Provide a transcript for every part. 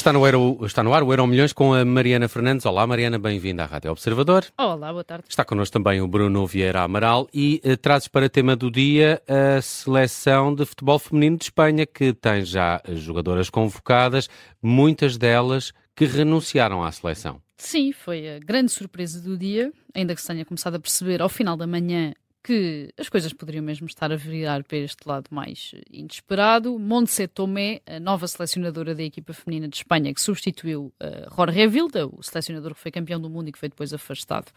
Está no, Euro, está no ar o Euro Milhões com a Mariana Fernandes. Olá, Mariana, bem-vinda à Rádio Observador. Olá, boa tarde. Está connosco também o Bruno Vieira Amaral e uh, trazes para tema do dia a seleção de futebol feminino de Espanha, que tem já jogadoras convocadas, muitas delas que renunciaram à seleção. Sim, foi a grande surpresa do dia, ainda que se tenha começado a perceber ao final da manhã que as coisas poderiam mesmo estar a virar para este lado mais inesperado. Montse Tomé, a nova selecionadora da equipa feminina de Espanha, que substituiu uh, Jorge Vilda, o selecionador que foi campeão do mundo e que foi depois afastado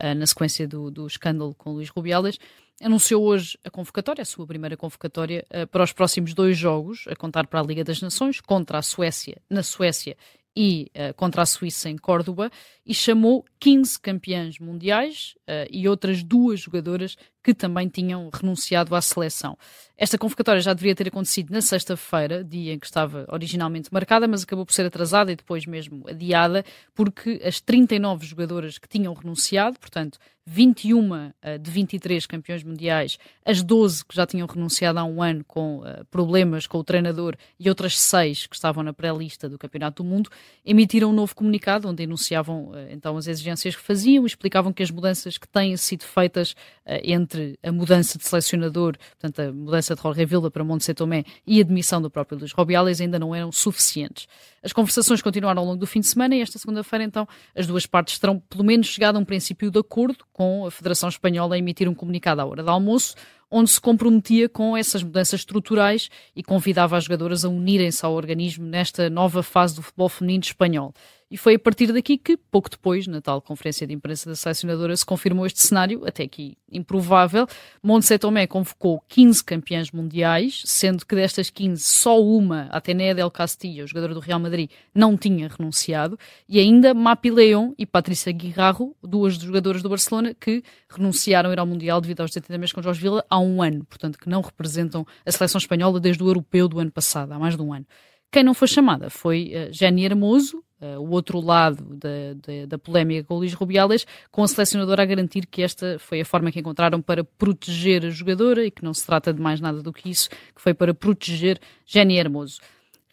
uh, na sequência do, do, escândalo com Luís Rubiales, anunciou hoje a convocatória, a sua primeira convocatória, uh, para os próximos dois jogos, a contar para a Liga das Nações, contra a Suécia, na Suécia e uh, contra a Suíça em Córdoba e chamou 15 campeãs mundiais uh, e outras duas jogadoras que também tinham renunciado à seleção. Esta convocatória já deveria ter acontecido na sexta-feira, dia em que estava originalmente marcada, mas acabou por ser atrasada e depois mesmo adiada, porque as 39 jogadoras que tinham renunciado, portanto, 21 uh, de 23 campeões mundiais, as 12 que já tinham renunciado há um ano com uh, problemas com o treinador e outras 6 que estavam na pré-lista do Campeonato do Mundo, emitiram um novo comunicado onde enunciavam uh, então as exigências que faziam, explicavam que as mudanças que têm sido feitas entre a mudança de selecionador, portanto, a mudança de Jorge Vilda para Montse Tomé e a demissão do próprio Luís Robiales ainda não eram suficientes. As conversações continuaram ao longo do fim de semana e esta segunda-feira, então, as duas partes terão pelo menos chegado a um princípio de acordo com a Federação Espanhola a emitir um comunicado à hora do almoço, onde se comprometia com essas mudanças estruturais e convidava as jogadoras a unirem-se ao organismo nesta nova fase do futebol feminino espanhol. E foi a partir daqui que, pouco depois, na tal conferência de imprensa da selecionadora, se confirmou este cenário, até aqui improvável. Montse Tomé convocou 15 campeãs mundiais, sendo que destas 15, só uma, Atenea del Castillo, jogadora do Real Madrid, não tinha renunciado, e ainda Mapi León e Patrícia Guirarro, duas jogadoras do Barcelona, que renunciaram a ir ao Mundial devido aos detendimentos com Jorge Vila há um ano, portanto, que não representam a seleção espanhola desde o europeu do ano passado, há mais de um ano. Quem não foi chamada foi uh, Jenny Hermoso, uh, o outro lado da, da, da, polémica com o Luís Rubiales, com a selecionadora a garantir que esta foi a forma que encontraram para proteger a jogadora e que não se trata de mais nada do que isso, que foi para proteger Jenny Hermoso.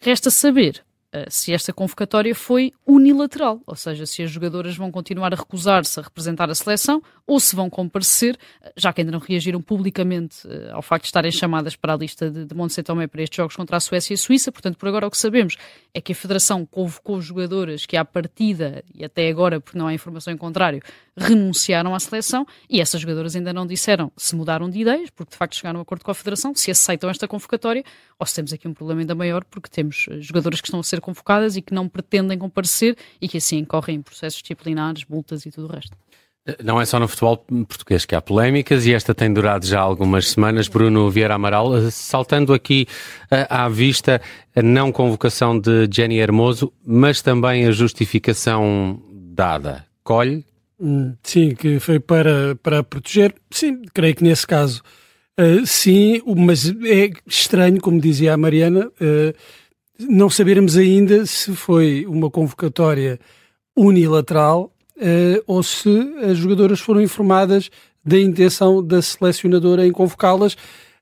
Resta saber se esta convocatória foi unilateral, ou seja, se as jogadoras vão continuar a recusar-se a representar a seleção ou se vão comparecer, já que ainda não reagiram publicamente uh, ao facto de estarem chamadas para a lista de, de Montse Tomé para estes jogos contra a Suécia e a Suíça. Portanto, por agora o que sabemos é que a Federação convocou jogadoras que à partida, e até agora, porque não há informação em contrário, renunciaram à seleção e essas jogadoras ainda não disseram se mudaram de ideias, porque de facto chegaram a um acordo com a Federação, se aceitam esta convocatória ou se temos aqui um problema ainda maior, porque temos eh, jogadoras que estão a ser convocadas e que não pretendem comparecer e que assim incorrem em processos disciplinares, multas e tudo o resto. Não é só no futebol português que há polémicas e esta tem durado já algumas semanas. Bruno Vieira Amaral, eh, saltando aqui uh, à vista a não convocação de Jenny Hermoso, mas também a justificação dada. Colhe? Hum, sim, que foi para, para proteger. Sim, creio que nesse caso uh, sim, mas é estranho, como dizia a Mariana, uh, não sabermos ainda se foi uma convocatória unilateral uh, ou se as jogadoras foram informadas da intenção da selecionadora em convocá-las.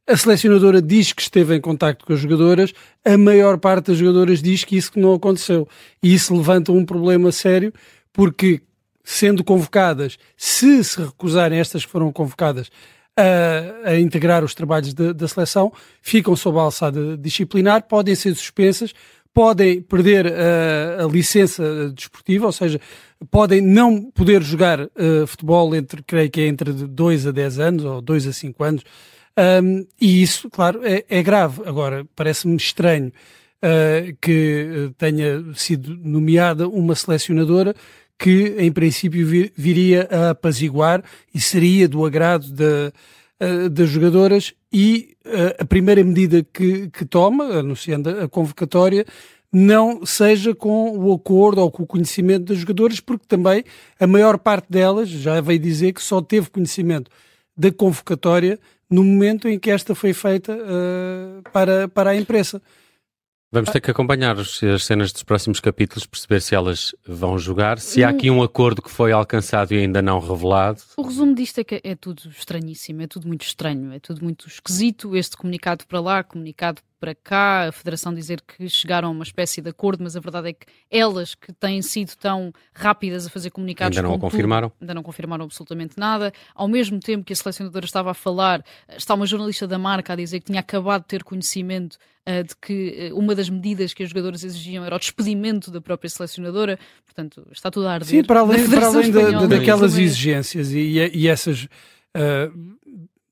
A selecionadora diz que esteve em contacto com as jogadoras, a maior parte das jogadoras diz que isso não aconteceu. E isso levanta um problema sério, porque sendo convocadas, se se recusarem estas que foram convocadas a, a integrar os trabalhos de, da seleção, ficam sob a alçada disciplinar, podem ser suspensas, podem perder a, a licença desportiva, ou seja, podem não poder jogar uh, futebol entre, creio que é entre 2 a 10 anos ou 2 a 5 anos. Um, e isso, claro, é, é grave. Agora, parece-me estranho uh, que tenha sido nomeada uma selecionadora que, em princípio, vir, viria a apaziguar e seria do agrado da, uh, das jogadoras. E a primeira medida que, que toma, anunciando a convocatória, não seja com o acordo ou com o conhecimento das jogadoras, porque também a maior parte delas já veio dizer que só teve conhecimento da convocatória no momento em que esta foi feita uh, para, para a imprensa. Vamos ter que acompanhar as cenas dos próximos capítulos, perceber se elas vão jogar, se há aqui um acordo que foi alcançado e ainda não revelado. O resumo disto é que é tudo estranhíssimo, é tudo muito estranho, é tudo muito esquisito. Este comunicado para lá, comunicado para cá, a Federação dizer que chegaram a uma espécie de acordo, mas a verdade é que elas que têm sido tão rápidas a fazer comunicados. Ainda não confirmaram? ainda não confirmaram absolutamente nada. Ao mesmo tempo que a selecionadora estava a falar, está uma jornalista da marca a dizer que tinha acabado de ter conhecimento de que uh, uma das medidas que os jogadores exigiam era o despedimento da própria selecionadora. Portanto, está tudo a arder. Sim, para além, para além daquelas exigências e, e essas. Uh,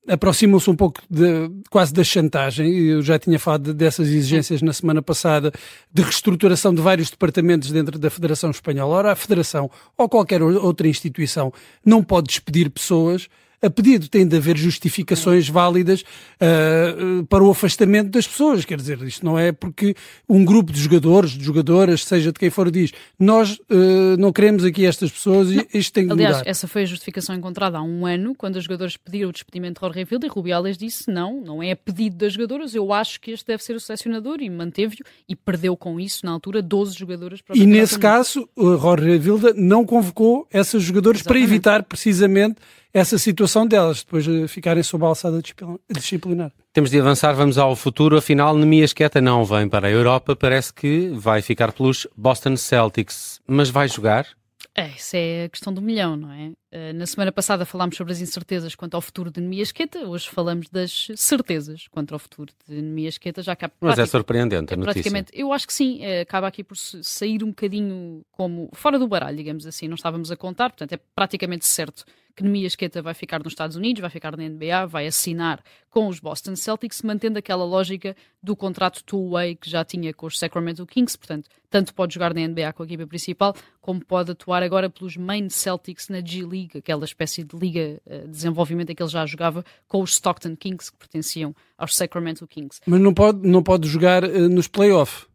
aproximam-se um pouco de, quase da chantagem. Eu já tinha falado dessas exigências na semana passada de reestruturação de vários departamentos dentro da Federação Espanhola. Ora, a Federação ou qualquer outra instituição não pode despedir pessoas a pedido. Tem de haver justificações válidas uh, para o afastamento das pessoas. Quer dizer, isto não é porque um grupo de jogadores, de jogadoras, seja de quem for, diz nós uh, não queremos aqui estas pessoas e isto tem de Aliás, mudar. essa foi a justificação encontrada há um ano, quando os jogadores pediram o despedimento de Jorge Vilda e Rubiales disse não, não é a pedido das jogadoras, eu acho que este deve ser o selecionador e manteve-o e perdeu com isso, na altura, 12 jogadoras para E nesse caso, Jorge Vilda não convocou essas jogadoras Exatamente. para evitar precisamente essa situação delas, depois de ficarem sob a alçada disciplinar. Temos de avançar, vamos ao futuro. Afinal, Nemias Queta não vem para a Europa, parece que vai ficar pelos Boston Celtics, mas vai jogar? É, isso é a questão do milhão, não é? Uh, na semana passada falámos sobre as incertezas quanto ao futuro de Nemias Queta, hoje falamos das certezas quanto ao futuro de Nemias Queta. Já acaba, Mas é surpreendente a notícia. Praticamente, eu acho que sim, uh, acaba aqui por sair um bocadinho como fora do baralho, digamos assim, não estávamos a contar, portanto é praticamente certo que Nemias Queta vai ficar nos Estados Unidos, vai ficar na NBA, vai assinar com os Boston Celtics, mantendo aquela lógica do contrato two-way que já tinha com os Sacramento Kings, portanto, tanto pode jogar na NBA com a equipa principal, como pode atuar agora pelos main Celtics na G League, aquela espécie de liga eh, de desenvolvimento em que ele já jogava com os Stockton Kings, que pertenciam aos Sacramento Kings. Mas não pode, não pode jogar uh, nos playoffs?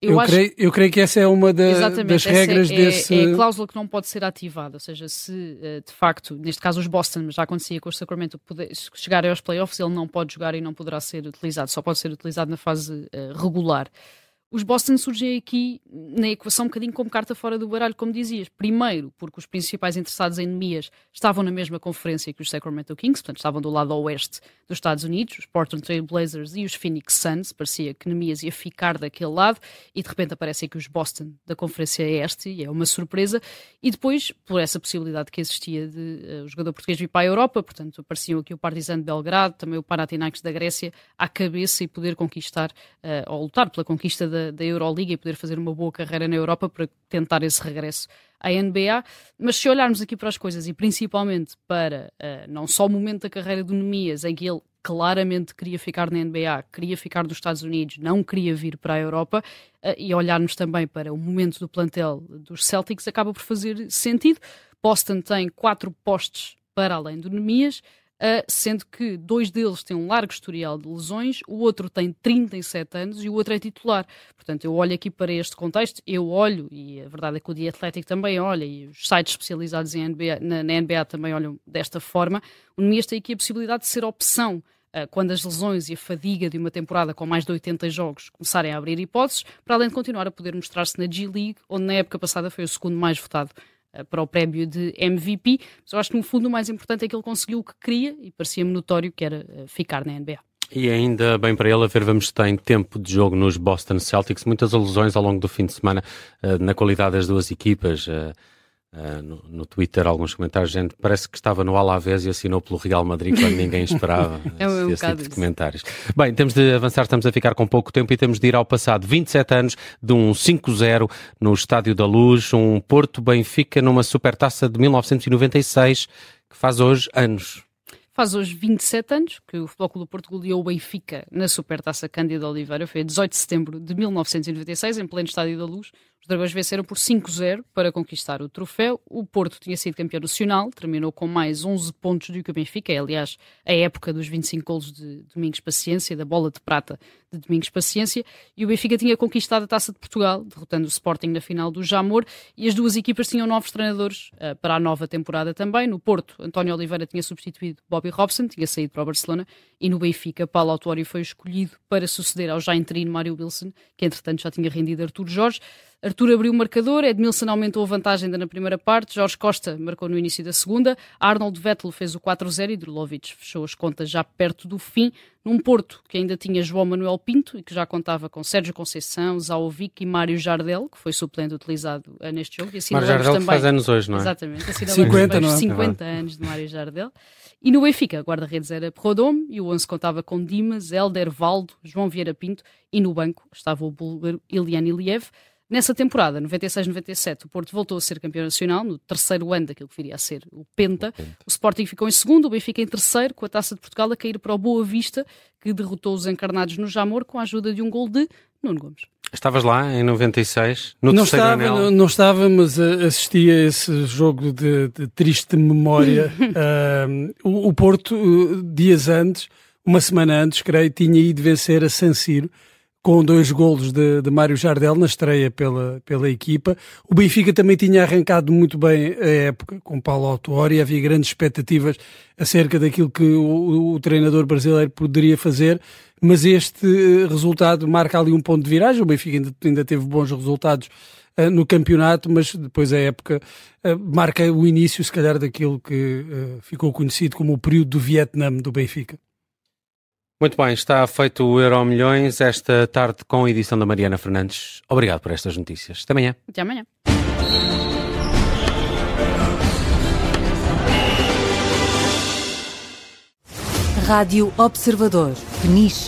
Eu, eu, acho... creio, eu creio que essa é uma da, das regras é, desse. É a cláusula que não pode ser ativada, ou seja, se eh, de facto, neste caso os Boston, já acontecia com o Sacramento, chegarem aos playoffs, ele não pode jogar e não poderá ser utilizado, só pode ser utilizado na fase regular os Boston surgem aqui na equação um bocadinho como carta fora do baralho, como dizias. Primeiro, porque os principais interessados em Nemias estavam na mesma conferência que os Sacramento Kings, portanto estavam do lado oeste dos Estados Unidos, os Portland Trail Blazers e os Phoenix Suns. Parecia que Nemias ia ficar daquele lado e de repente aparecem aqui os Boston da conferência este e é uma surpresa. E depois, por essa possibilidade que existia de uh, o jogador português vir para a Europa, portanto apareciam aqui o Partizan de Belgrado, também o Panathinaikos da Grécia à cabeça e poder conquistar uh, ou lutar pela conquista da da, Euroliga e poder fazer uma boa carreira na Europa para tentar esse regresso à NBA. Mas se olharmos aqui para as coisas e principalmente para uh, não só o momento da carreira do Nemias, em que ele claramente queria ficar na NBA, queria ficar nos Estados Unidos, não queria vir para a Europa, uh, e olharmos também para o momento do plantel dos Celtics, acaba por fazer sentido. Boston tem quatro postes para além do Nemias. Uh, sendo que dois deles têm um largo historial de lesões, o outro tem 37 anos e o outro é titular. Portanto, eu olho aqui para este contexto, eu olho, e a verdade é que o The também olha, e os sites especializados em NBA, na, na NBA também olham desta forma, o Nemias tem aqui a possibilidade de ser opção uh, quando as lesões e a fadiga de uma temporada com mais de 80 jogos começarem a abrir hipóteses, para além de continuar a poder mostrar-se na G-League, onde na época passada foi o segundo mais votado para o prémio de MVP, mas eu acho que no fundo o mais importante é que ele conseguiu o que queria e parecia-me notório que era eh, ficar na NBA. E ainda bem para ele, a ver, vamos tem tempo de jogo nos Boston Celtics, muitas alusões ao longo do fim de semana uh, na qualidade das duas equipas. Uh, no, no, Twitter alguns comentários, gente parece que estava no Alavés e assinou pelo Real Madrid quando ninguém esperava é um esse, tipo de comentários. Bem, temos de avançar, estamos a ficar com pouco tempo e temos de ir ao passado. 27 anos de um 5-0 no Estádio da Luz, um Porto Benfica numa supertaça de 1996 que faz hoje anos. Faz hoje 27 anos que o Futebol Clube do Porto goleou o Benfica na Supertaça Cândido Oliveira. Foi a 18 de setembro de 1996, em pleno Estádio da Luz. Os Dragões venceram por 5-0 para conquistar o troféu. O Porto tinha sido campeão nacional, terminou com mais 11 pontos do que o Benfica. É, aliás, a época dos 25 golos de Domingos Paciência, da bola de prata de Domingos Paciência. E o Benfica tinha conquistado a Taça de Portugal, derrotando o Sporting na final do Jamor. E as duas equipas tinham novos treinadores uh, para a nova temporada também. No Porto, António Oliveira tinha substituído Bobby Robson, tinha saído para o Barcelona. E no Benfica, Paulo Autuário foi escolhido para suceder ao já interino Mário Wilson, que entretanto já tinha rendido Artur Jorge. Arthur abriu o marcador, Edmilson aumentou a vantagem ainda na primeira parte, Jorge Costa marcou no início da segunda, Arnold Vettel fez o 4-0 e Drulovic fechou as contas já perto do fim, num Porto que ainda tinha João Manuel Pinto e que já contava com Sérgio Conceição, Zaovic e Mário Jardel, que foi suplente utilizado eh, neste jogo. E Mário Jardel também, faz anos hoje, não é? Exatamente, assinalamos 50, não é? 50 anos de Mário Jardel. E no Benfica, guarda-redes era Prodome e o 11 contava com Dimas, Helder, Valdo, João Vieira Pinto e no banco estava o búlgaro Ilian Iliev. Nessa temporada, 96-97, o Porto voltou a ser campeão nacional, no terceiro ano daquilo que viria a ser o Penta. O, Penta. o Sporting ficou em segundo, o Benfica em terceiro, com a Taça de Portugal a cair para o Boa Vista, que derrotou os encarnados no Jamor com a ajuda de um gol de Nuno Gomes. Estavas lá em 96, no não terceiro estava, anel? Não, não, estava, mas uh, assisti a esse jogo de, de triste memória. uh, o, o, Porto, uh, dias antes, uma semana antes, creio, tinha ido vencer a San Siro com dois golos de, de Mário Jardel na estreia pela, pela equipa. O Benfica também tinha arrancado muito bem a época com Paulo Autuori, havia grandes expectativas acerca daquilo que o, o, treinador brasileiro poderia fazer, mas este eh, resultado marca ali um ponto de viragem. O Benfica ainda, ainda teve bons resultados uh, no campeonato, mas depois a época uh, marca o início, se calhar, daquilo que uh, ficou conhecido como o período do Vietnã do Benfica. Muito bem, está feito o Euro Milhões esta tarde com a edição da Mariana Fernandes. Obrigado por estas notícias. Até amanhã. Até amanhã. Rádio Observador. Peniche.